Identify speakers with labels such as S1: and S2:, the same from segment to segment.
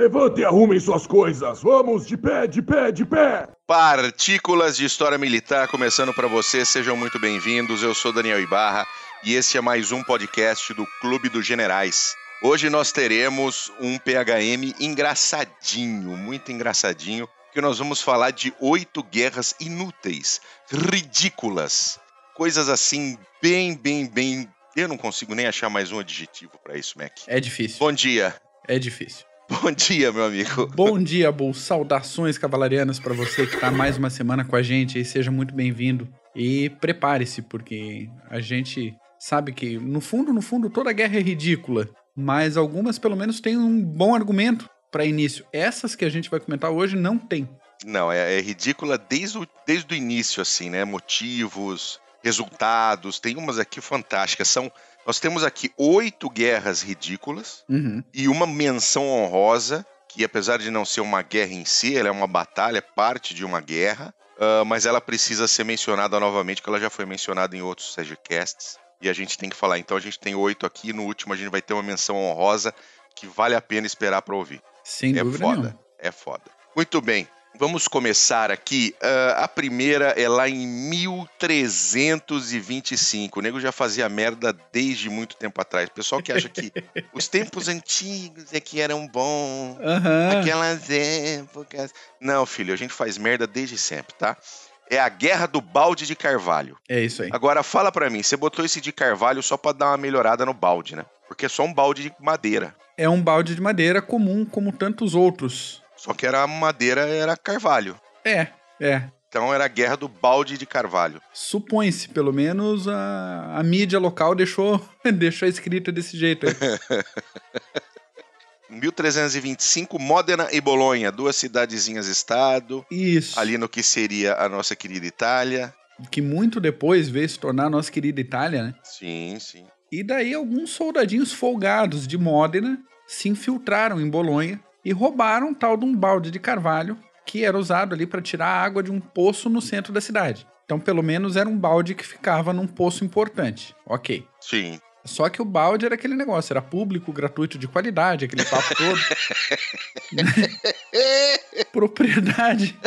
S1: Levante e arrumem suas coisas. Vamos de pé, de pé, de pé.
S2: Partículas de História Militar começando para você. Sejam muito bem-vindos. Eu sou Daniel Ibarra e esse é mais um podcast do Clube dos Generais. Hoje nós teremos um PHM engraçadinho, muito engraçadinho, que nós vamos falar de oito guerras inúteis, ridículas, coisas assim bem, bem, bem. Eu não consigo nem achar mais um adjetivo para isso, Mac.
S3: É difícil.
S2: Bom dia.
S3: É difícil.
S2: Bom dia, meu amigo.
S3: Bom dia, Bull. Saudações cavalarianas para você que tá mais uma semana com a gente e seja muito bem-vindo. E prepare-se, porque a gente sabe que, no fundo, no fundo, toda guerra é ridícula, mas algumas pelo menos têm um bom argumento para início. Essas que a gente vai comentar hoje não tem.
S2: Não, é, é ridícula desde o, desde o início, assim, né? Motivos, resultados. Tem umas aqui fantásticas. São nós temos aqui oito guerras ridículas
S3: Uhum.
S2: e uma menção honrosa, que apesar de não ser uma guerra em si, ela é uma batalha, parte de uma guerra, ah, mas ela precisa ser mencionada novamente, porque ela já foi mencionada em outros SEGCasts, e a gente tem que falar. Então a gente tem oito aqui, no último a gente vai ter uma menção honrosa que vale a pena esperar para ouvir.
S3: Sem
S2: é
S3: dúvida
S2: foda, é foda. Muito bem, vamos começar aqui. Ah, a primeira é lá em 1325. O nego já fazia merda desde muito tempo atrás. O pessoal que acha que os tempos antigos é que eram bons,
S3: Aham.
S2: aquelas épocas. Não, filho, a gente faz merda desde sempre, tá? É a Guerra do Balde de Carvalho.
S3: É isso aí.
S2: Agora fala pra mim, você botou esse de carvalho só pra dar uma melhorada no balde, né? Porque é só um balde de madeira.
S3: É um balde de madeira comum como tantos outros.
S2: Só que era madeira, era carvalho.
S3: É, é.
S2: Então era a guerra do balde de carvalho.
S3: Supõe-se, pelo menos a, a mídia local deixou, deixou escrita desse jeito aí.
S2: 1325, Módena e Bolonha, duas cidadezinhas-estado,
S3: Isso.
S2: ali no que seria a nossa querida Itália.
S3: Que muito depois veio se tornar a nossa querida Itália, né?
S2: Sim, sim.
S3: E daí alguns soldadinhos folgados de Módena se infiltraram em Bolonha e roubaram um tal de um balde de carvalho que era usado ali para tirar a água de um poço no centro da cidade. Então, pelo menos era um balde que ficava num poço importante. Ok.
S2: Sim.
S3: Só que o balde era aquele negócio, era público, gratuito, de qualidade, aquele papo todo. Propriedade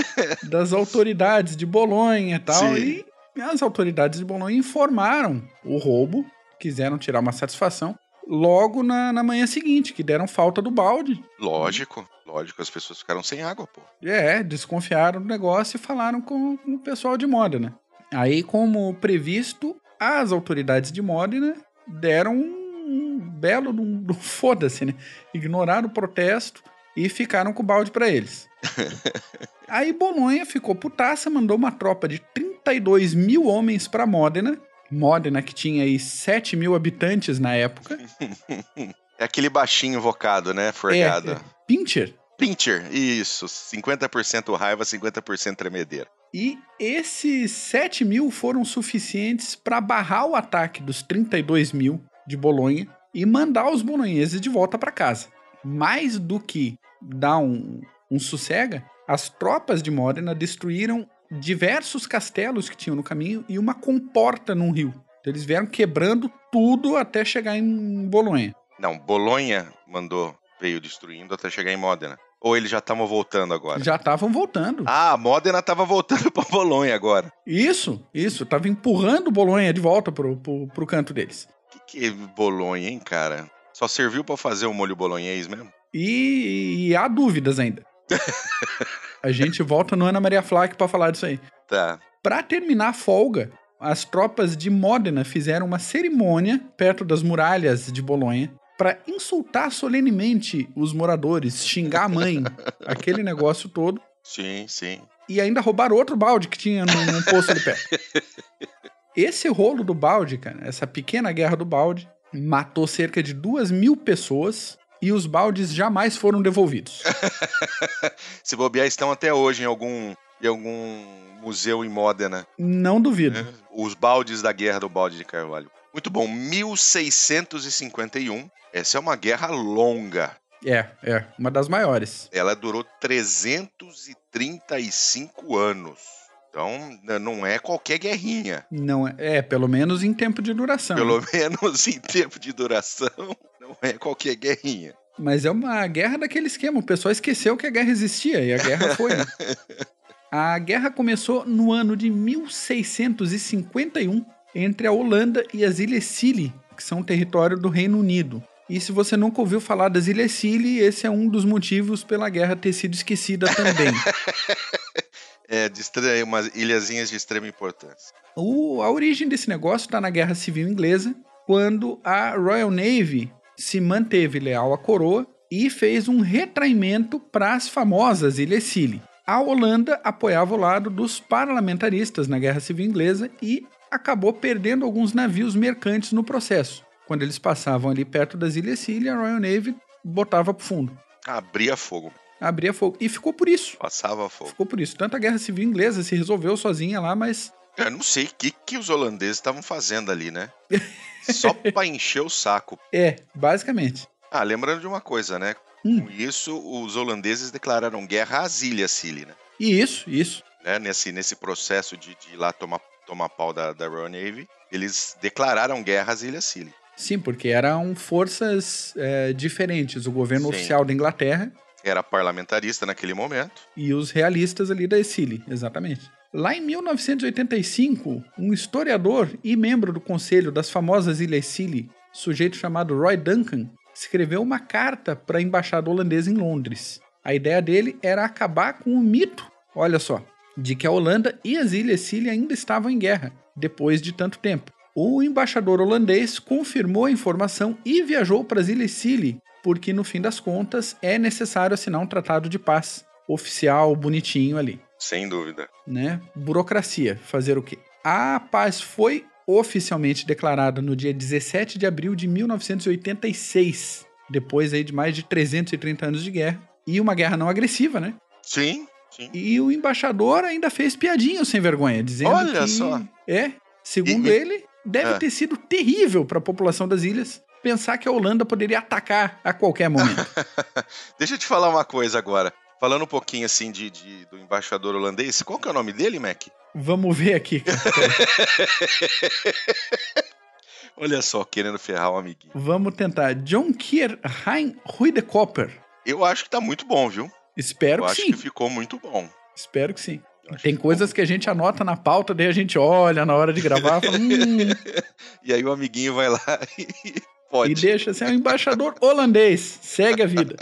S3: das autoridades de Bolonha e tal.
S2: Sim.
S3: E as autoridades de Bolonha informaram o roubo, quiseram tirar uma satisfação, logo na, na manhã seguinte, que deram falta do balde.
S2: Lógico, lógico, as pessoas ficaram sem água, pô.
S3: É, desconfiaram do negócio e falaram com, com o pessoal de Modena. Aí, como previsto, as autoridades de Modena deram um belo um, um foda-se, né? Ignoraram o protesto e ficaram com o balde pra eles. Aí Bolonha ficou putaça, mandou uma tropa de 32 mil homens pra Modena. Modena que tinha aí 7 mil habitantes na época.
S2: É aquele baixinho invocado, né? Forgado.
S3: É, é, Pincher.
S2: Pincher, isso. 50% raiva, 50% tremedeira.
S3: E esses 7 mil foram suficientes para barrar o ataque dos 32 mil de Bolonha e mandar os bolonheses de volta para casa. Mais do que dar um, um sossega, as tropas de Modena destruíram diversos castelos que tinham no caminho e uma comporta num rio. Eles vieram quebrando tudo até chegar em Bolonha.
S2: Não, Bolonha mandou, veio destruindo até chegar em Módena. Ou eles já estavam voltando agora?
S3: Já estavam voltando.
S2: Ah, Módena tava voltando pra Bolonha agora.
S3: Isso, isso. Tava empurrando Bolonha de volta pro, pro, pro canto deles.
S2: Que que é Bolonha, hein, cara? Só serviu pra fazer o molho bolonhês mesmo?
S3: E, e há dúvidas ainda. a gente volta no Ana Maria Flack pra falar disso aí.
S2: Tá.
S3: Pra terminar a folga, as tropas de Módena fizeram uma cerimônia perto das muralhas de Bolonha para insultar solenemente os moradores, xingar a mãe, aquele negócio todo,
S2: Sim, sim.
S3: e ainda roubar outro balde que tinha num, num poço ali perto. Esse rolo do balde, cara, essa pequena guerra do balde, matou cerca de duas mil pessoas e os baldes jamais foram devolvidos.
S2: Se bobear, estão até hoje em algum, em algum museu em Módena.
S3: Não duvido.
S2: né? Os baldes da guerra do balde de Carvalho. Muito bom, 1651. Essa é uma guerra longa.
S3: É, é, uma das maiores.
S2: Ela durou 335 anos. Então, não é qualquer guerrinha.
S3: Não é, é, pelo menos em tempo de duração.
S2: Pelo menos em tempo de duração, não é qualquer guerrinha.
S3: Mas é uma guerra daquele esquema. O pessoal esqueceu que a guerra existia e a guerra foi. Né? A guerra começou no ano de 1651 entre a Holanda e as Ilhas Scilly, que são território do Reino Unido. E se você nunca ouviu falar das Ilhas Scilly, esse é um dos motivos pela guerra ter sido esquecida também.
S2: é, de extre... umas ilhazinhas de extrema importância.
S3: O, a origem desse negócio está na Guerra Civil Inglesa, quando a Royal Navy se manteve leal à coroa e fez um retraimento para as famosas Ilhas Scilly. A Holanda apoiava o lado dos parlamentaristas na Guerra Civil Inglesa e acabou perdendo alguns navios mercantes no processo. Quando eles passavam ali perto das Ilhas Scilly, a Royal Navy botava pro fundo.
S2: Abria fogo.
S3: Abria fogo. E ficou por isso.
S2: Passava fogo.
S3: Ficou por isso. Tanto a Guerra Civil Inglesa se resolveu sozinha lá, mas.
S2: Eu não sei o que, que os holandeses estavam fazendo ali, né? Só pra encher o saco.
S3: É, basicamente.
S2: Ah, lembrando de uma coisa, né? Hum. Com isso, os holandeses declararam guerra às Ilhas Scilly, né?
S3: Isso, isso.
S2: Né? Nesse, nesse processo de, de ir lá tomar, tomar pau da, da Royal Navy, eles declararam guerra às Ilhas Scilly.
S3: Sim, porque eram forças é, diferentes. O governo Sim. oficial da Inglaterra
S2: era parlamentarista naquele momento.
S3: E os realistas ali da Scilly, exatamente. Lá em 1985, um historiador e membro do conselho das famosas Ilhas Scilly, sujeito chamado Roy Duncan, escreveu uma carta para a embaixada holandesa em Londres. A ideia dele era acabar com o mito, olha só, de que a Holanda e as Ilhas Scilly ainda estavam em guerra, depois de tanto tempo. O embaixador holandês confirmou a informação e viajou para as Ilhas Scilly, porque no fim das contas é necessário assinar um tratado de paz oficial, bonitinho ali.
S2: Sem dúvida.
S3: Né? Burocracia, fazer o quê? A paz foi oficialmente declarada no dia 17 de abril de 1986, depois aí de mais de 330 anos de guerra, e uma guerra não agressiva, né?
S2: Sim, sim.
S3: E o embaixador ainda fez piadinho sem vergonha, dizendo
S2: Olha
S3: que...
S2: só.
S3: É, segundo e, ele, deve é. ter sido terrível para a população das ilhas pensar que a Holanda poderia atacar a qualquer momento.
S2: Deixa eu te falar uma coisa agora. Falando um pouquinho assim de, de, do embaixador holandês, qual que é o nome dele, Mac?
S3: Vamos ver aqui.
S2: Olha só, querendo ferrar o um amiguinho.
S3: Vamos tentar. John Kier Hein Ruidekopper.
S2: Eu acho que tá muito bom, viu?
S3: Espero
S2: Eu
S3: que
S2: acho
S3: sim.
S2: que ficou muito bom.
S3: Espero que sim. Tem coisas que a gente anota na pauta, daí a gente olha na hora de gravar fala, hum.
S2: E aí o amiguinho vai lá e pode.
S3: E deixa ser um embaixador holandês. Segue a vida.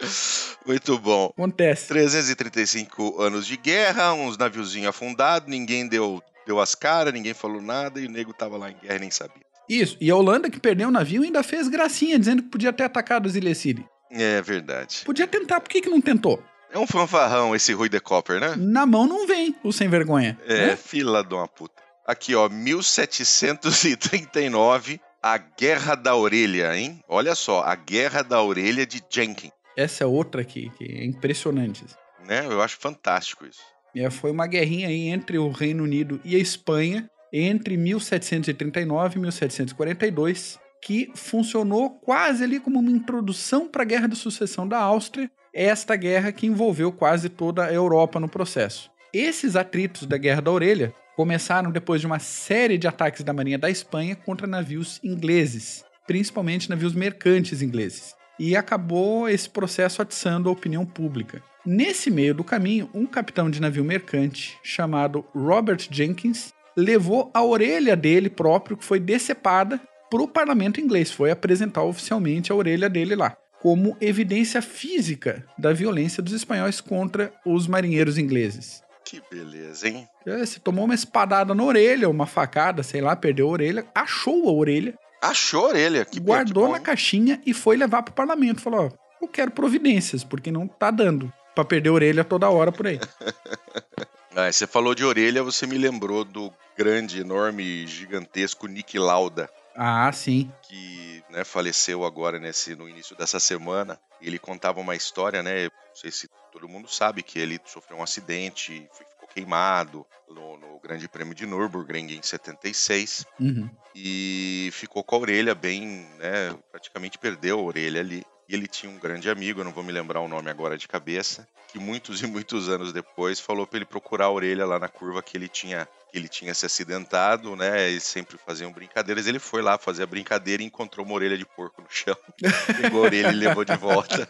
S2: Muito bom.
S3: Acontece.
S2: 335 anos de guerra, uns naviozinhos afundados, ninguém deu, deu as caras, ninguém falou nada e o nego tava lá em guerra e nem sabia.
S3: Isso, e a Holanda que perdeu o navio ainda fez gracinha, dizendo que podia ter atacado Ilhas City.
S2: É verdade.
S3: Podia tentar, por que, que não tentou?
S2: É um fanfarrão esse Rui de Copper, né?
S3: Na mão não vem o sem vergonha.
S2: É,
S3: né?
S2: fila de uma puta. Aqui, ó, 1739, a Guerra da Orelha, hein? Olha só, a Guerra da Orelha de Jenkins.
S3: Essa é outra aqui, que é impressionante.
S2: Né? Eu acho fantástico isso.
S3: É, foi uma guerrinha aí entre o Reino Unido e a Espanha, entre 1739 e 1742, que funcionou quase ali como uma introdução para a Guerra de Sucessão da Áustria, esta guerra que envolveu quase toda a Europa no processo. Esses atritos da Guerra da Orelha começaram depois de uma série de ataques da Marinha da Espanha contra navios ingleses, principalmente navios mercantes ingleses, e acabou esse processo atiçando a opinião pública. Nesse meio do caminho, um capitão de navio mercante chamado Robert Jenkins levou a orelha dele próprio, que foi decepada, para o parlamento inglês, foi apresentar oficialmente a orelha dele lá como evidência física da violência dos espanhóis contra os marinheiros ingleses.
S2: Que beleza, hein?
S3: É, você tomou uma espadada na orelha, uma facada, sei lá, perdeu a orelha, achou a orelha.
S2: Achou a orelha? Que
S3: guardou na caixinha e foi levar pro parlamento. Falou: ó, eu quero providências, porque não tá dando para perder a orelha toda hora por aí.
S2: ah, você falou de orelha, você me lembrou do grande, enorme, gigantesco Nick Lauda.
S3: Ah, sim.
S2: Que né, faleceu agora nesse, no início dessa semana. Ele contava uma história, né? Não sei se todo mundo sabe que ele sofreu um acidente, ficou queimado no, no Grande Prêmio de Nürburgring em 76
S3: uhum.
S2: e ficou com a orelha bem, né? Praticamente perdeu a orelha ali. E ele tinha um grande amigo, eu não vou me lembrar o nome agora de cabeça, que muitos e muitos anos depois falou para ele procurar a orelha lá na curva que ele tinha que ele tinha se acidentado, né? E sempre faziam brincadeiras. Ele foi lá fazer a brincadeira e encontrou uma orelha de porco no chão. Pegou a orelha e levou de volta.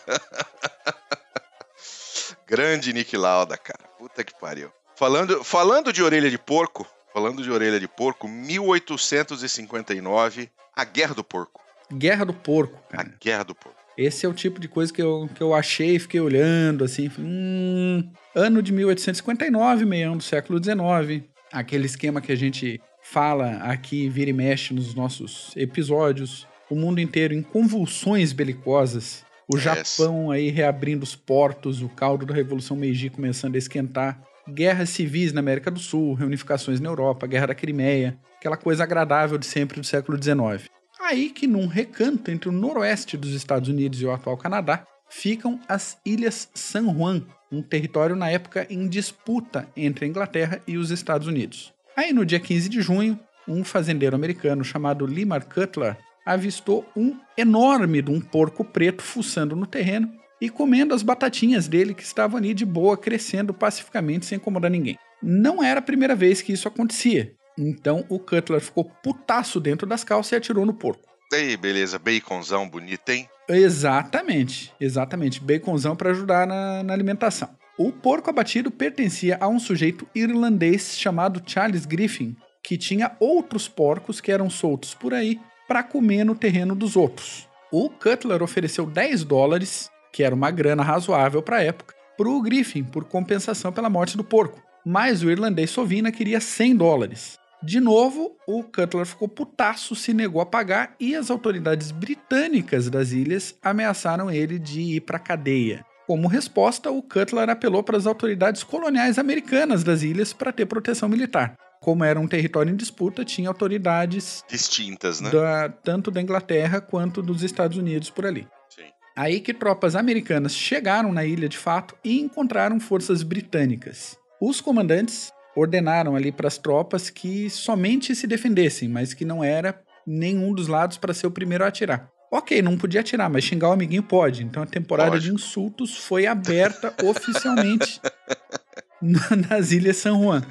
S2: Grande Nick Lauda, cara. Puta que pariu. Falando, falando de orelha de porco, falando de orelha de porco, 1859, a Guerra do Porco.
S3: Guerra do Porco,
S2: A
S3: cara.
S2: Guerra do Porco.
S3: Esse é o tipo de coisa que eu, que eu achei, fiquei olhando, assim, falei, hum, ano de 1859, meião do século XIX, aquele esquema que a gente fala aqui, vira e mexe nos nossos episódios, o mundo inteiro em convulsões belicosas, o
S2: Yes.
S3: Japão aí reabrindo os portos, o caldo da Revolução Meiji começando a esquentar, guerras civis na América do Sul, reunificações na Europa, Guerra da Crimeia, aquela coisa agradável de sempre do século XIX. Aí que num recanto entre o noroeste dos Estados Unidos e o atual Canadá, ficam as Ilhas San Juan, um território na época em disputa entre a Inglaterra e os Estados Unidos. Aí no dia 15 de junho, um fazendeiro americano chamado Limar Cutler avistou um enorme de um porco preto fuçando no terreno e comendo as batatinhas dele que estavam ali de boa, crescendo pacificamente sem incomodar ninguém. Não era a primeira vez que isso acontecia. Então o Cutler ficou putaço dentro das calças e atirou no porco.
S2: Ei, beleza, baconzão bonito, hein?
S3: Exatamente, exatamente. Baconzão para ajudar na, na alimentação. O porco abatido pertencia a um sujeito irlandês chamado Charles Griffin, que tinha outros porcos que eram soltos por aí para comer no terreno dos outros. O Cutler ofereceu 10 dólares, que era uma grana razoável para a época, para o Griffin por compensação pela morte do porco. Mas o irlandês Sovina queria 100 dólares. De novo, o Cutler ficou putaço, se negou a pagar e as autoridades britânicas das ilhas ameaçaram ele de ir para cadeia. Como resposta, o Cutler apelou para as autoridades coloniais americanas das ilhas para ter proteção militar. Como era um território em disputa, tinha autoridades
S2: Distintas, né?
S3: da- tanto da Inglaterra quanto dos Estados Unidos por ali.
S2: Sim.
S3: Aí que tropas americanas chegaram na ilha de fato e encontraram forças britânicas. Os comandantes ordenaram ali para as tropas que somente se defendessem, mas que não era nenhum dos lados para ser o primeiro a atirar. Ok, não podia atirar, mas xingar o amiguinho pode. Então a temporada
S2: Pode.
S3: de insultos foi aberta oficialmente na- nas Ilhas San Juan.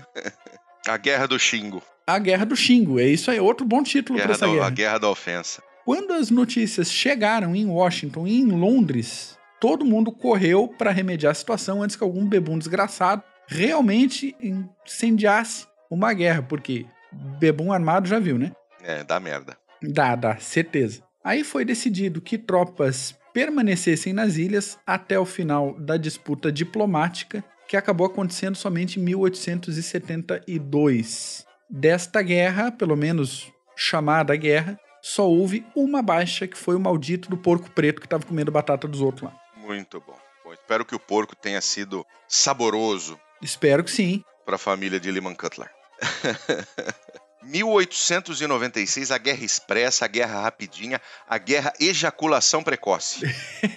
S2: A Guerra do Xingo.
S3: A Guerra do Xingo, é isso aí, outro bom título para essa
S2: da-
S3: guerra.
S2: a Guerra da Ofensa.
S3: Quando as notícias chegaram em Washington e em Londres, todo mundo correu para remediar a situação antes que algum bebum desgraçado realmente incendiasse uma guerra, porque bebum armado já viu, né?
S2: É, dá merda.
S3: Dá, dá, certeza. Aí foi decidido que tropas permanecessem nas ilhas até o final da disputa diplomática, que acabou acontecendo somente em 1872. Desta guerra, pelo menos chamada guerra, só houve uma baixa, que foi o maldito do porco preto que estava comendo batata dos outros lá.
S2: Muito bom. Bom, espero que o porco tenha sido saboroso
S3: Espero que sim.
S2: para a família de Lyman Cutler. 1896, a Guerra Expressa, a Guerra Rapidinha, a Guerra Ejaculação Precoce.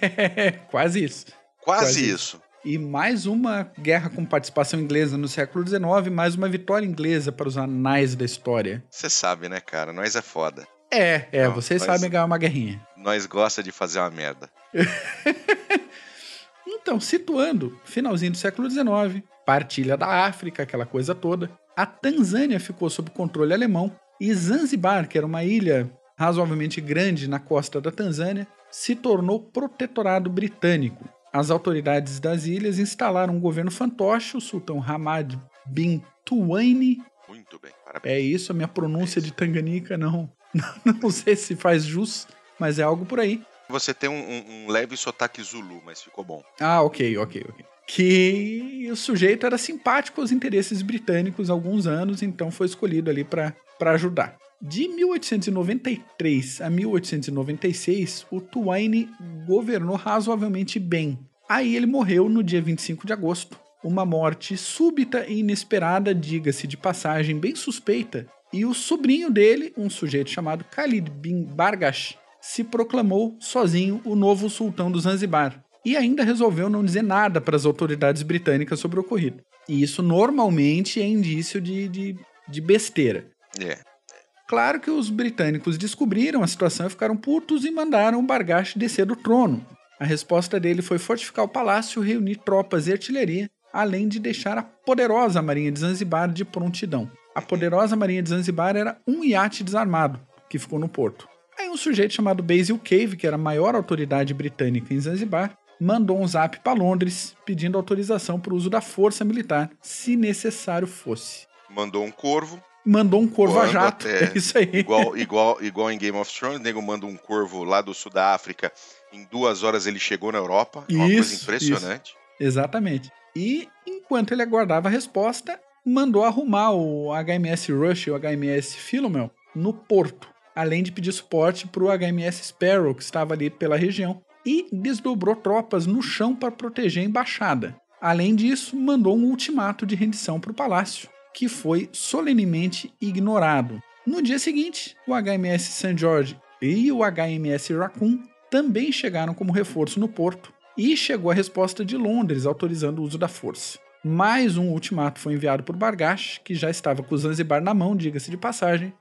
S3: Quase isso.
S2: Quase,
S3: Quase
S2: isso.
S3: E mais uma guerra com participação inglesa no século XIX, mais uma vitória inglesa para os anais da história.
S2: Você sabe, né, cara? Nós é foda.
S3: É, é,
S2: Não,
S3: vocês
S2: mas-
S3: sabem ganhar uma guerrinha.
S2: Nós gosta de fazer uma merda.
S3: Então, situando, finalzinho do século XIX, partilha da África, aquela coisa toda, a Tanzânia ficou sob controle alemão e Zanzibar, que era uma ilha razoavelmente grande na costa da Tanzânia, se tornou protetorado britânico. As autoridades das ilhas instalaram um governo fantoche, o sultão Hamad bin Tuwaini.
S2: Muito bem, parabéns.
S3: É isso, a minha pronúncia de Tanganica não, não sei se faz jus, mas é algo por aí.
S2: Você tem um, um- um leve sotaque zulu, mas ficou bom.
S3: Ah, ok, ok, ok. Que o sujeito era simpático aos interesses britânicos há alguns anos, então foi escolhido ali para ajudar. De 1893 a 1896, o Twain governou razoavelmente bem. Aí ele morreu no dia 25 de agosto. Uma morte súbita e inesperada, diga-se de passagem, bem suspeita. E o sobrinho dele, um sujeito chamado Khalid bin Bargash, se proclamou sozinho o novo sultão do Zanzibar e ainda resolveu não dizer nada para as autoridades britânicas sobre o ocorrido. E isso normalmente é indício de, de, de besteira.
S2: É.
S3: Claro que os britânicos descobriram a situação e ficaram putos e mandaram Bargash descer do trono. A resposta dele foi fortificar o palácio, reunir tropas e artilharia, além de deixar a poderosa Marinha de Zanzibar de prontidão. A poderosa Marinha de Zanzibar era um iate desarmado, que ficou no porto. Aí um sujeito chamado Basil Cave, que era a maior autoridade britânica em Zanzibar, mandou um zap para Londres pedindo autorização para o uso da força militar, se necessário fosse.
S2: Mandou um corvo.
S3: Mandou um corvo a jato.
S2: até-
S3: É isso aí.
S2: Igual, igual, igual em Game of Thrones, o nego manda um corvo lá do sul da África. Em duas horas ele chegou na Europa. É uma coisa
S3: Isso,
S2: impressionante.
S3: Exatamente. E enquanto ele aguardava a resposta, mandou arrumar o HMS Rush e o HMS Philomel no porto, além de pedir suporte para o HMS Sparrow, que estava ali pela região, e desdobrou tropas no chão para proteger a embaixada. Além disso, mandou um ultimato de rendição para o palácio, que foi solenemente ignorado. No dia seguinte, o HMS St. George e o HMS Raccoon também chegaram como reforço no porto, e chegou a resposta de Londres autorizando o uso da força. Mais um ultimato foi enviado por Bargash, que já estava com o Zanzibar na mão, diga-se de passagem,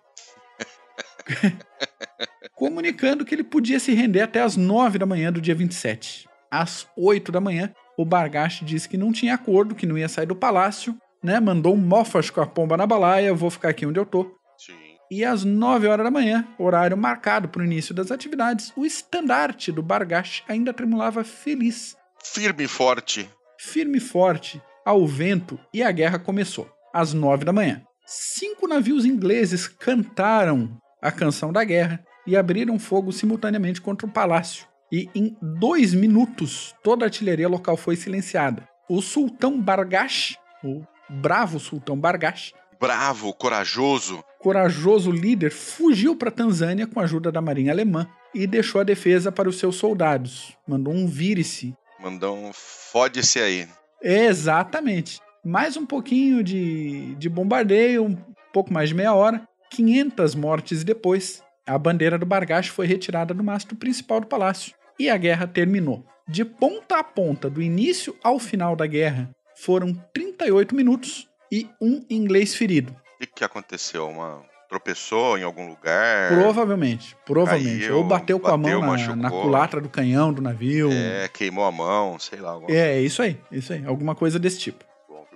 S3: comunicando que ele podia se render até às 9 da manhã do dia 27. Às 8 da manhã, o Bargash disse que não tinha acordo, que não ia sair do palácio, né? Mandou um mofas com a pomba na balaia, vou ficar aqui onde eu tô.
S2: Sim.
S3: E às 9 horas da manhã, horário marcado para o início das atividades, o estandarte do Bargash ainda tremulava feliz,
S2: Firme e forte.
S3: firme e forte, ao vento, e a guerra começou. Às 9 da manhã. Cinco navios ingleses cantaram a canção da guerra e abriram fogo simultaneamente contra o palácio. E em dois minutos, toda a artilharia local foi silenciada. O sultão Bargash, o bravo sultão Bargash,
S2: Bravo, corajoso.
S3: corajoso líder fugiu para Tanzânia com a ajuda da marinha alemã e deixou a defesa para os seus soldados. Mandou um vire-se.
S2: Mandou um fode-se aí.
S3: Exatamente. Mais um pouquinho de, de bombardeio, um pouco mais de meia hora. 500 mortes depois, a bandeira do Bargash foi retirada do mastro principal do palácio e a guerra terminou. De ponta a ponta, do início ao final da guerra, foram 38 minutos e um inglês ferido.
S2: O que, aconteceu? Uma tropeçou em algum lugar?
S3: Provavelmente, provavelmente.
S2: Caiu,
S3: Ou bateu com a
S2: bateu,
S3: mão na, na culatra do canhão do navio.
S2: É, queimou a mão, sei lá.
S3: É, isso aí, isso aí. Alguma coisa desse tipo.
S2: Bom?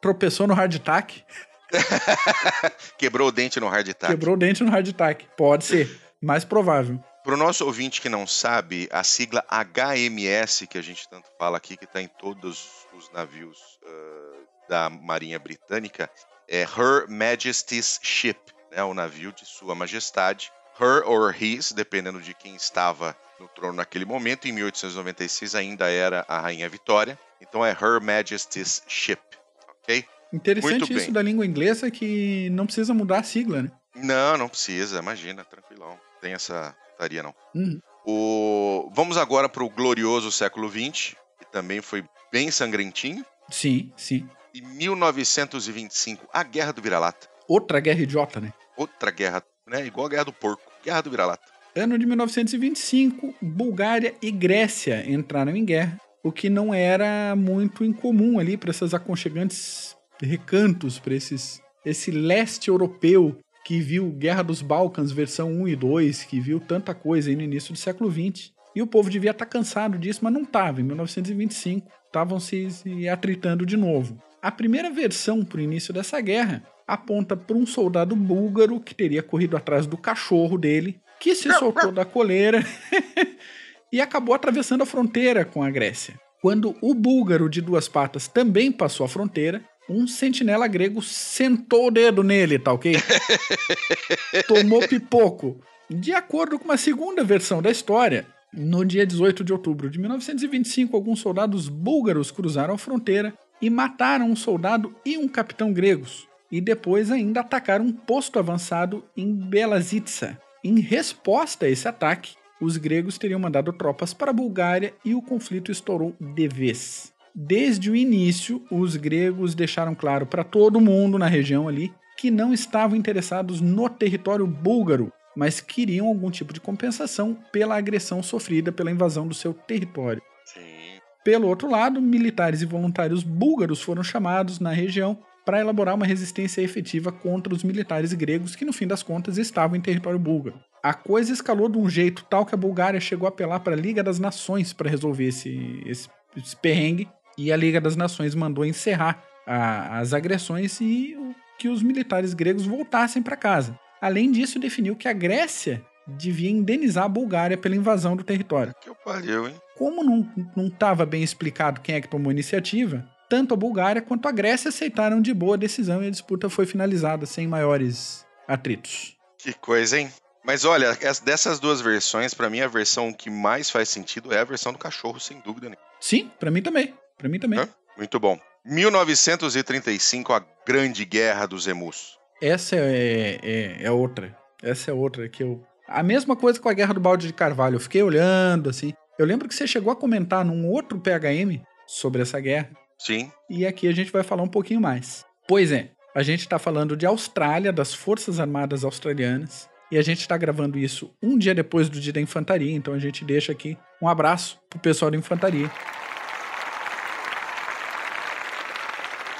S3: Tropeçou no hard attack,
S2: Quebrou o dente no hard attack.
S3: quebrou o dente no hard attack. Pode ser, mais provável.
S2: Para o nosso ouvinte que não sabe, a sigla HMS, que a gente tanto fala aqui, que está em todos os navios ah, da Marinha Britânica, é Her Majesty's Ship, né, o navio de Sua Majestade. Her or his, dependendo de quem estava no trono naquele momento. Em 1896 ainda era a Rainha Vitória. Então é Her Majesty's Ship, ok?
S3: Interessante isso da língua inglesa que não precisa mudar a sigla, né?
S2: Não, não precisa, imagina, tranquilão. Tem essa não.
S3: Uhum.
S2: O... Vamos agora para o glorioso século XX, que também foi bem sangrentinho.
S3: Sim, sim.
S2: Em 1925, a Guerra do Vira-Lata.
S3: Outra guerra idiota, né?
S2: Outra guerra, né? Igual a Guerra do Porco. Guerra do Vira-Lata.
S3: Ano de 1925, Bulgária e Grécia entraram em guerra, o que não era muito incomum ali para essas aconchegantes recantos, para esses esse leste europeu que viu Guerra dos Balcãs versão 1 e 2, que viu tanta coisa aí no início do século 20. E o povo devia estar cansado disso, mas não estava. Em 1925, estavam se, se atritando de novo. A primeira versão para o início dessa guerra aponta para um soldado búlgaro que teria corrido atrás do cachorro dele, que se soltou da coleira e acabou atravessando a fronteira com a Grécia. Quando o búlgaro de duas patas também passou a fronteira, um sentinela grego sentou o dedo nele, tá ok? Tomou pipoco. De acordo com uma segunda versão da história, no dia 18 de outubro de 1925, alguns soldados búlgaros cruzaram a fronteira e mataram um soldado e um capitão gregos, e depois ainda atacaram um posto avançado em Belazitsa. Em resposta a esse ataque, os gregos teriam mandado tropas para a Bulgária e o conflito estourou de vez. Desde o início, os gregos deixaram claro para todo mundo na região ali que não estavam interessados no território búlgaro, mas queriam algum tipo de compensação pela agressão sofrida pela invasão do seu território.
S2: Sim.
S3: Pelo outro lado, militares e voluntários búlgaros foram chamados na região para elaborar uma resistência efetiva contra os militares gregos que, no fim das contas, estavam em território búlgaro. A coisa escalou de um jeito tal que a Bulgária chegou a apelar para a Liga das Nações para resolver esse, esse, esse, perrengue, e a Liga das Nações mandou encerrar a, as agressões e que os militares gregos voltassem para casa. Além disso, definiu que a Grécia devia indenizar a Bulgária pela invasão do território.
S2: Que pariu, hein?
S3: Como não estava bem explicado quem é que tomou a iniciativa, tanto a Bulgária quanto a Grécia aceitaram de boa a decisão e a disputa foi finalizada sem maiores atritos.
S2: Que coisa, hein? Mas olha, dessas duas versões, para mim a versão que mais faz sentido é a versão do cachorro, sem dúvida nenhuma.
S3: Sim, para mim também. Para mim também.
S2: Muito bom. 1935, a Grande Guerra dos Emus.
S3: Essa é, é, é outra. Essa é outra que eu a mesma coisa com a Guerra do Balde de Carvalho. Eu fiquei olhando, assim. Eu lembro que você chegou a comentar num outro PHM sobre essa guerra.
S2: Sim.
S3: E aqui a gente vai falar um pouquinho mais. Pois é, a gente está falando de Austrália, das Forças Armadas Australianas. E a gente está gravando isso um dia depois do Dia da Infantaria, então a gente deixa aqui um abraço pro pessoal da Infantaria.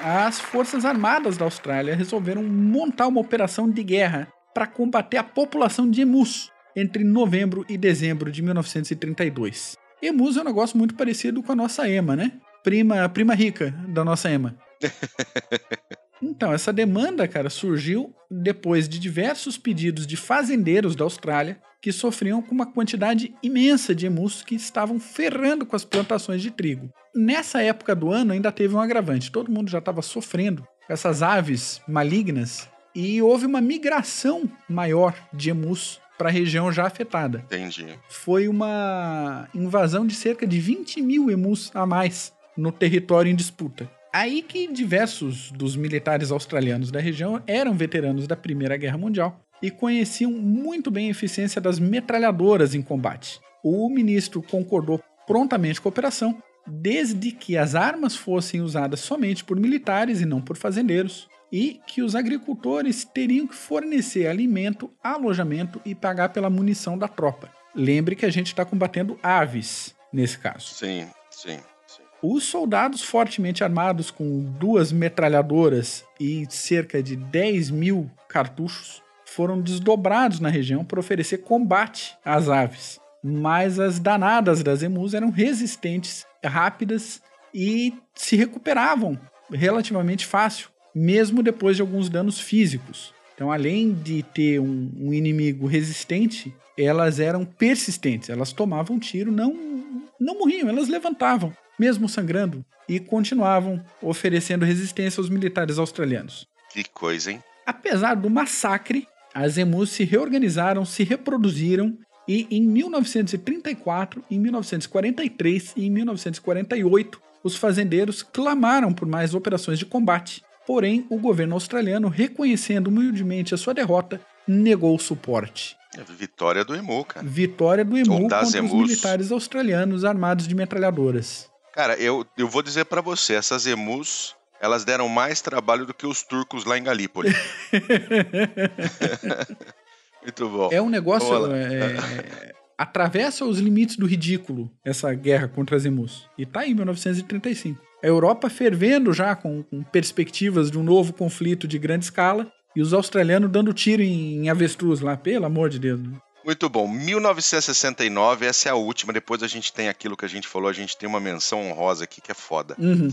S3: As Forças Armadas da Austrália resolveram montar uma operação de guerra para combater a população de emus entre novembro e dezembro de 1932. Emus é um negócio muito parecido com a nossa Ema, né? Prima, prima rica da nossa Ema. Então, essa demanda, cara, surgiu depois de diversos pedidos de fazendeiros da Austrália que sofriam com uma quantidade imensa de emus que estavam ferrando com as plantações de trigo. Nessa época do ano ainda teve um agravante, todo mundo já estava sofrendo com essas aves malignas e houve uma migração maior de emus para a região já afetada.
S2: Entendi.
S3: Foi uma invasão de cerca de 20 mil emus a mais no território em disputa. Aí que diversos dos militares australianos da região eram veteranos da Primeira Guerra Mundial e conheciam muito bem a eficiência das metralhadoras em combate. O ministro concordou prontamente com a operação, desde que as armas fossem usadas somente por militares e não por fazendeiros, e que os agricultores teriam que fornecer alimento, alojamento e pagar pela munição da tropa. Lembre que a gente está combatendo aves nesse caso.
S2: Sim, sim.
S3: Os soldados fortemente armados com duas metralhadoras e cerca de 10 mil cartuchos foram desdobrados na região para oferecer combate às aves. Mas as danadas das emus eram resistentes, rápidas e se recuperavam relativamente fácil mesmo depois de alguns danos físicos. Então, além de ter um, um inimigo resistente, elas eram persistentes. Elas tomavam tiro, não, não morriam, elas levantavam, mesmo sangrando, e continuavam oferecendo resistência aos militares australianos.
S2: Que coisa, hein?
S3: Apesar do massacre, as emus se reorganizaram, se reproduziram e em 1934, em 1943 e em 1948, os fazendeiros clamaram por mais operações de combate Porém, o governo australiano, reconhecendo humildemente a sua derrota, negou o suporte.
S2: É vitória do Emu, cara.
S3: Vitória do Emu contra emus. os militares australianos armados de metralhadoras.
S2: Cara, eu, eu vou dizer para você, essas emus, elas deram mais trabalho do que os turcos lá em Galípoli. Muito bom.
S3: É um negócio... É, é, atravessa os limites do ridículo, essa guerra contra as emus. E tá aí, 1935 a Europa fervendo já com, com, perspectivas de um novo conflito de grande escala e os australianos dando tiro em, em avestruz lá, pelo amor de Deus. Né?
S2: Muito bom. 1969, essa é a última. Depois a gente tem aquilo que a gente falou, a gente tem uma menção honrosa aqui que é foda.
S3: Uhum.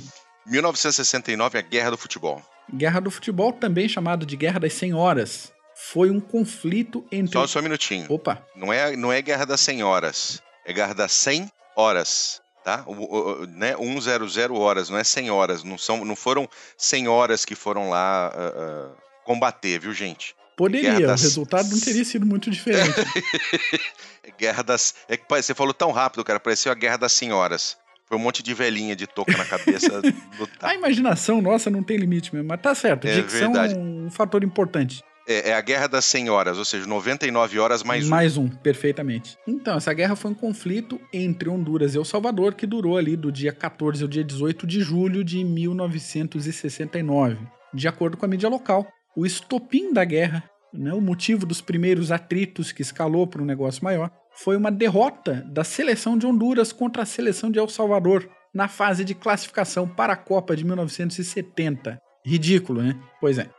S2: 1969, a Guerra do Futebol.
S3: Guerra do Futebol, também chamado de Guerra das Senhoras, foi um conflito entre.
S2: Só, só um minutinho.
S3: Opa.
S2: Não é, não é Guerra das Senhoras, é Guerra das 100 Horas tá? O, o, né, 100 horas, não é 100 horas, não, são, não foram 100 horas que foram lá uh, uh, combater, viu, gente?
S3: Poderia, o resultado não teria sido muito diferente.
S2: guerra das. É que você falou tão rápido, cara, pareceu a Guerra das Senhoras. Foi um monte de velhinha de touca na cabeça.
S3: a imaginação nossa não tem limite mesmo, mas tá certo. É dicção é um fator importante.
S2: É, é, a Guerra das 100 Horas, ou seja, 99 horas mais um.
S3: Mais um, perfeitamente. Então, essa guerra foi um conflito entre Honduras e El Salvador que durou ali do dia 14 ao dia 18 de julho de 1969. De acordo com a mídia local, o estopim da guerra, né, o motivo dos primeiros atritos que escalou para um negócio maior, foi uma derrota da seleção de Honduras contra a seleção de El Salvador na fase de classificação para a Copa de 1970. Ridículo, né? Pois é.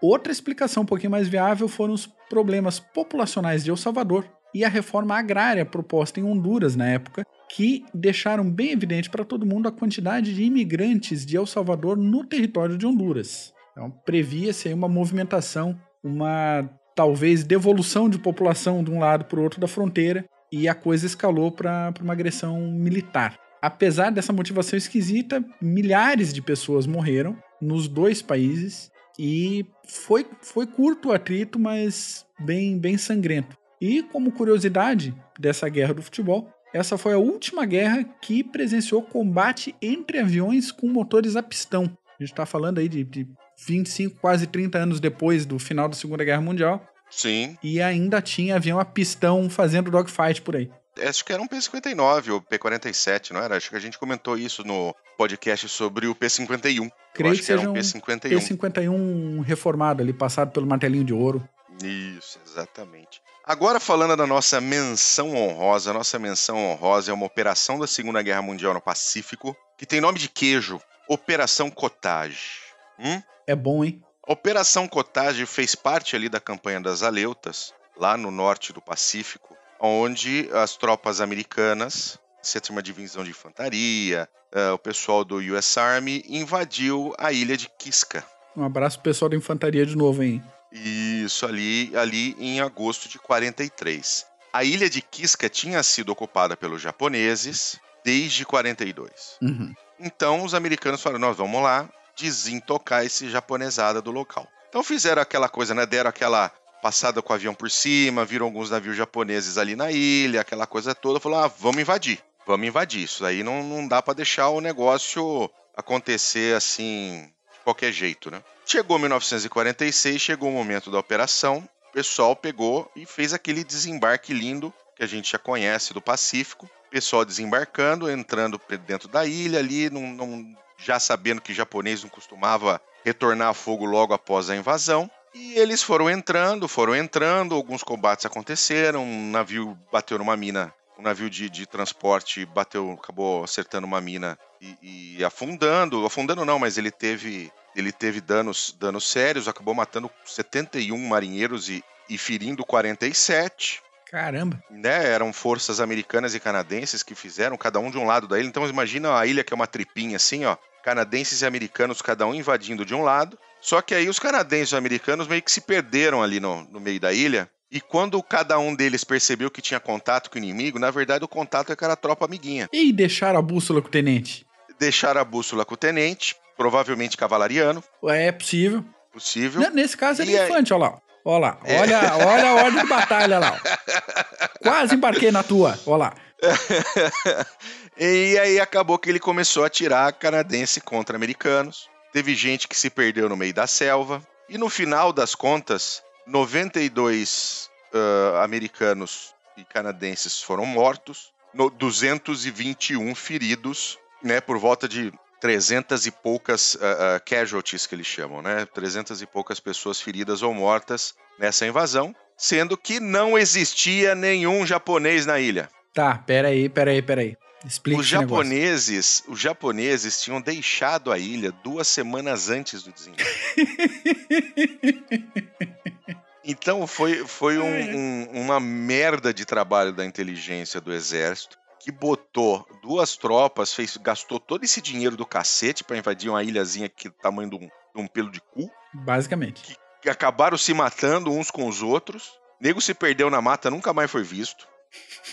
S3: Outra explicação um pouquinho mais viável foram os problemas populacionais de El Salvador e a reforma agrária proposta em Honduras na época, que deixaram bem evidente para todo mundo a quantidade de imigrantes de El Salvador no território de Honduras. Então, previa-se uma movimentação, uma talvez devolução de população de um lado para o outro da fronteira, e a coisa escalou para uma agressão militar. Apesar dessa motivação esquisita, milhares de pessoas morreram nos dois países e foi, foi curto o atrito, mas bem, bem sangrento. E como curiosidade dessa guerra do futebol, essa foi a última guerra que presenciou combate entre aviões com motores a pistão. A gente está falando aí de, de 25, quase 30 anos depois do final da Segunda Guerra Mundial.
S2: Sim.
S3: E ainda tinha avião a pistão fazendo dogfight por aí.
S2: Acho que era um P-59 ou P-47, não era? Acho que a gente comentou isso no podcast sobre o P-51.
S3: Creio
S2: acho
S3: que
S2: que era
S3: seja
S2: um
S3: um
S2: P-51.
S3: P-51 reformado ali, passado pelo martelinho de ouro.
S2: Isso, exatamente. Agora falando da nossa menção honrosa, a nossa menção honrosa é uma operação da Segunda Guerra Mundial no Pacífico, que tem nome de queijo, Operação Cottage. Hum?
S3: É bom, hein?
S2: A Operação Cottage fez parte ali da campanha das Aleutas, lá no norte do Pacífico, onde as tropas americanas, sétima divisão de infantaria, eh, o pessoal do US Army invadiu a ilha de Kiska.
S3: Um abraço pro pessoal da infantaria de novo, hein?
S2: Isso, ali, ali em agosto de 43. A ilha de Kiska tinha sido ocupada pelos japoneses desde 42.
S3: Uhum.
S2: Então os americanos falaram: nós vamos lá desintocar esse japonesada do local. Então fizeram aquela coisa, né? Deram aquela passada com o avião por cima, viram alguns navios japoneses ali na ilha, aquela coisa toda. Falou: ah, vamos invadir, vamos invadir. Isso aí não, não dá para deixar o negócio acontecer assim, de qualquer jeito, né? Chegou 1946, chegou o momento da operação. O pessoal pegou e fez aquele desembarque lindo que a gente já conhece do Pacífico. Pessoal desembarcando, entrando dentro da ilha ali, já sabendo que japonês não costumava retornar a fogo logo após a invasão. E eles foram entrando, foram entrando, alguns combates aconteceram, um navio bateu numa mina, um navio de, de transporte bateu, acabou acertando uma mina e, e afundando, afundando não, mas ele teve, ele teve danos, danos sérios, acabou matando 71 marinheiros e, e ferindo 47
S3: Caramba.
S2: né, eram forças americanas e canadenses que fizeram, cada um de um lado da ilha. Então imagina a ilha que é uma tripinha assim, ó, canadenses e americanos cada um invadindo de um lado. Só que aí os canadenses e os americanos meio que se perderam ali no, no meio da ilha. E quando cada um deles percebeu que tinha contato com o inimigo, na verdade o contato é que era a tropa amiguinha.
S3: E deixaram a bússola com o tenente?
S2: Deixaram a bússola com o tenente, provavelmente cavalariano,
S3: É possível.
S2: possível.
S3: Nesse caso, ele é infante, olha lá. Olha lá.
S2: É.
S3: Olha, olha a ordem de batalha lá. Quase embarquei na tua. Olha lá.
S2: e aí acabou que ele começou a atirar canadense contra americanos. Teve gente que se perdeu no meio da selva. E no final das contas, 92 ah, americanos e canadenses foram mortos, no- 221 feridos, né, por volta de 300 e poucas ah, ah, casualties que eles chamam, né, 300 e poucas pessoas feridas ou mortas nessa invasão, sendo que não existia nenhum japonês na ilha.
S3: Tá, peraí, peraí, peraí. Explica
S2: Os
S3: esse negócio.
S2: japoneses, os japoneses tinham deixado a ilha duas semanas antes do desembarque. Então foi, foi um- um- uma merda de trabalho da inteligência do exército que botou duas tropas, fez, gastou todo esse dinheiro do cacete pra invadir uma ilhazinha que do tamanho de um, de um pelo de cu,
S3: Basicamente.
S2: que acabaram se matando uns com os outros. Nego se perdeu na mata, nunca mais foi visto.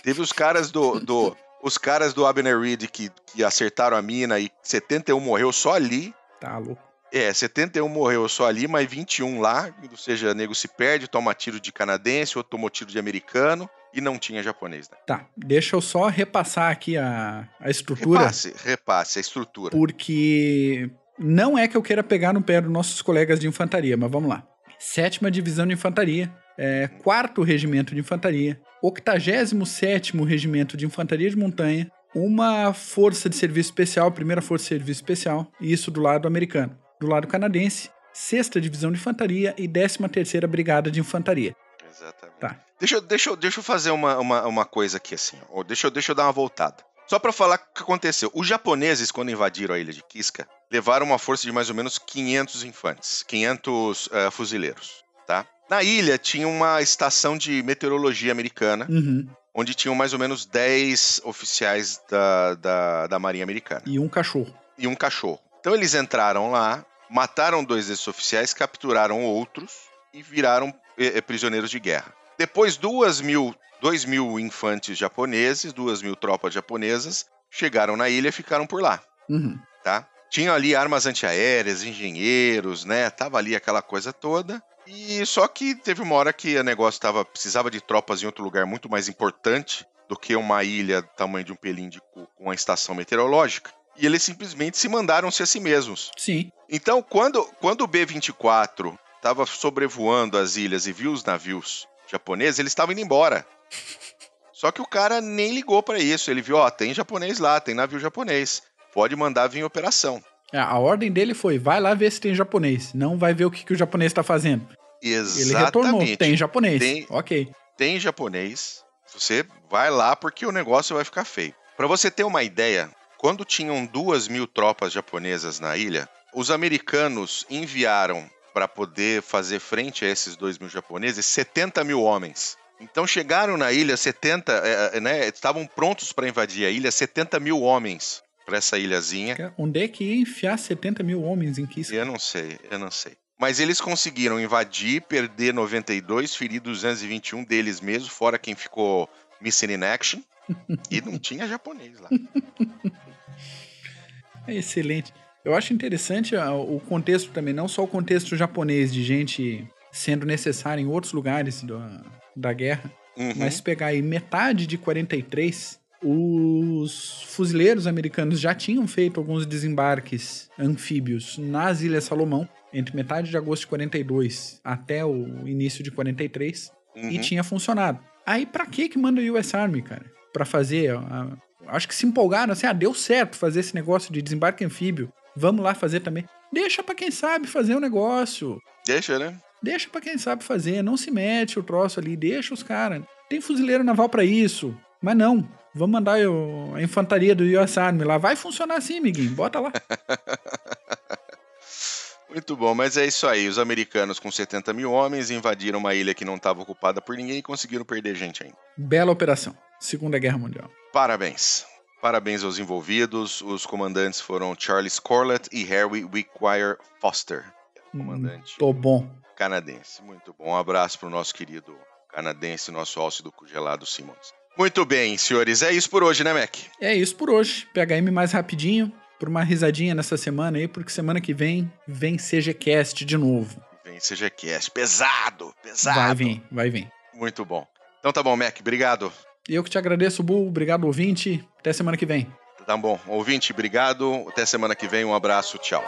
S2: Teve os caras do, do os caras do Abner Reed que, que acertaram a mina e 71 morreu só ali.
S3: Tá louco.
S2: É, 71 morreu só ali, mas 21 lá. Ou seja, nego se perde, toma tiro de canadense, outro tomou tiro de americano e não tinha japonês, né?
S3: Tá, deixa eu só repassar aqui a, a estrutura,
S2: Repasse, repasse a estrutura.
S3: porque não é que eu queira pegar no pé dos nossos colegas de infantaria, mas vamos lá. Sétima Divisão de Infantaria, é, quarto Regimento de Infantaria, 87º Regimento de Infantaria de Montanha, uma Força de Serviço Especial, primeira Força de Serviço Especial, e isso do lado americano. Do lado canadense, sexta Divisão de Infantaria e 13ª Brigada de Infantaria.
S2: Exatamente.
S3: Tá.
S2: Deixa, eu- deixa, eu- deixa eu fazer uma, uma, uma coisa aqui assim. ó. Deixa, eu- deixa eu dar uma voltada. Só pra falar o que aconteceu. Os japoneses, quando invadiram a ilha de Kiska, levaram uma força de mais ou menos 500 infantes, 500 uh, fuzileiros, tá? Na ilha tinha uma estação de meteorologia americana,
S3: Uhum.
S2: onde tinham mais ou menos 10 oficiais da, da, da Marinha Americana
S3: E um cachorro.
S2: e um cachorro. Então eles entraram lá, mataram dois desses oficiais, capturaram outros e viraram eh, eh, prisioneiros de guerra. Depois, duas mil, dois mil infantes japoneses, duas mil tropas japonesas, chegaram na ilha e ficaram por lá,
S3: Uhum.
S2: tá? Tinham ali armas antiaéreas, engenheiros, né? Tava ali aquela coisa toda. E só que teve uma hora que o negócio tava, precisava de tropas em outro lugar muito mais importante do que uma ilha do tamanho de um pelinho de cu com uma estação meteorológica. E eles simplesmente se mandaram-se a si mesmos.
S3: Sim.
S2: Então, quando, quando o B-24 estava sobrevoando as ilhas e viu os navios japoneses, ele estava indo embora. Só que o cara nem ligou para isso. Ele viu, ó, tem japonês lá, tem navio japonês. Pode mandar vir em operação.
S3: É, A ordem dele foi: vai lá ver se tem japonês. Não vai ver o que, que o japonês tá fazendo. Ele retornou.
S2: Exatamente.
S3: Tem japonês.
S2: Tem-
S3: Ok.
S2: tem japonês, você vai lá porque o negócio vai ficar feio. Para você ter uma ideia, quando tinham duas mil tropas japonesas na ilha, os americanos enviaram para poder fazer frente a esses dois mil japoneses 70 mil homens. Então chegaram na ilha 70, é, é, né, estavam prontos para invadir a ilha 70 mil homens para essa ilhazinha.
S3: Onde é que ia enfiar 70 mil homens em Kiska?
S2: Eu não sei, eu não sei. Mas eles conseguiram invadir, perder 92, ferir 221 deles mesmo, fora quem ficou missing in action. E não tinha japonês lá.
S3: É excelente. Eu acho interessante ah, o contexto também, não só o contexto japonês de gente sendo necessária em outros lugares da, da guerra,
S2: Uhum.
S3: mas pegar aí metade de 43, os fuzileiros americanos já tinham feito alguns desembarques anfíbios nas Ilhas Salomão, entre metade de agosto de 42 até o início de 43,
S2: Uhum.
S3: e tinha funcionado. Aí pra que que manda o US Army, cara? Pra fazer, a- acho que se empolgaram assim, ah, deu certo fazer esse negócio de desembarque anfíbio, vamos lá fazer também. Deixa pra quem sabe fazer o negócio.
S2: Deixa, né?
S3: Deixa pra quem sabe fazer, não se mete o troço ali, deixa os caras. Tem fuzileiro naval pra isso. Mas não, vamos mandar a infantaria do US Army lá. Vai funcionar assim, amiguinho, bota lá.
S2: Muito bom, mas é isso aí. Os americanos com 70 mil homens invadiram uma ilha que não estava ocupada por ninguém e conseguiram perder gente ainda.
S3: Bela operação. Segunda Guerra Mundial.
S2: Parabéns. Parabéns aos envolvidos. Os comandantes foram Charles Corlett e Harry Wickwire Foster, comandante
S3: Tô bom.
S2: canadense. Muito bom. Um abraço para o nosso querido canadense, nosso ácido congelado Simmons. Muito bem, senhores. É isso por hoje, né, Mac?
S3: É isso por hoje. PHM mais rapidinho, por uma risadinha nessa semana aí, porque semana que vem vem CGCast de novo.
S2: Vem CGCast. Pesado, pesado.
S3: Vai vir, vai vir.
S2: Muito bom. Então tá bom, Mac. Obrigado.
S3: E eu que te agradeço, Bu. Obrigado, ouvinte. Até semana que vem.
S2: Tá bom. Ouvinte, obrigado. Até semana que vem. Um abraço. Tchau.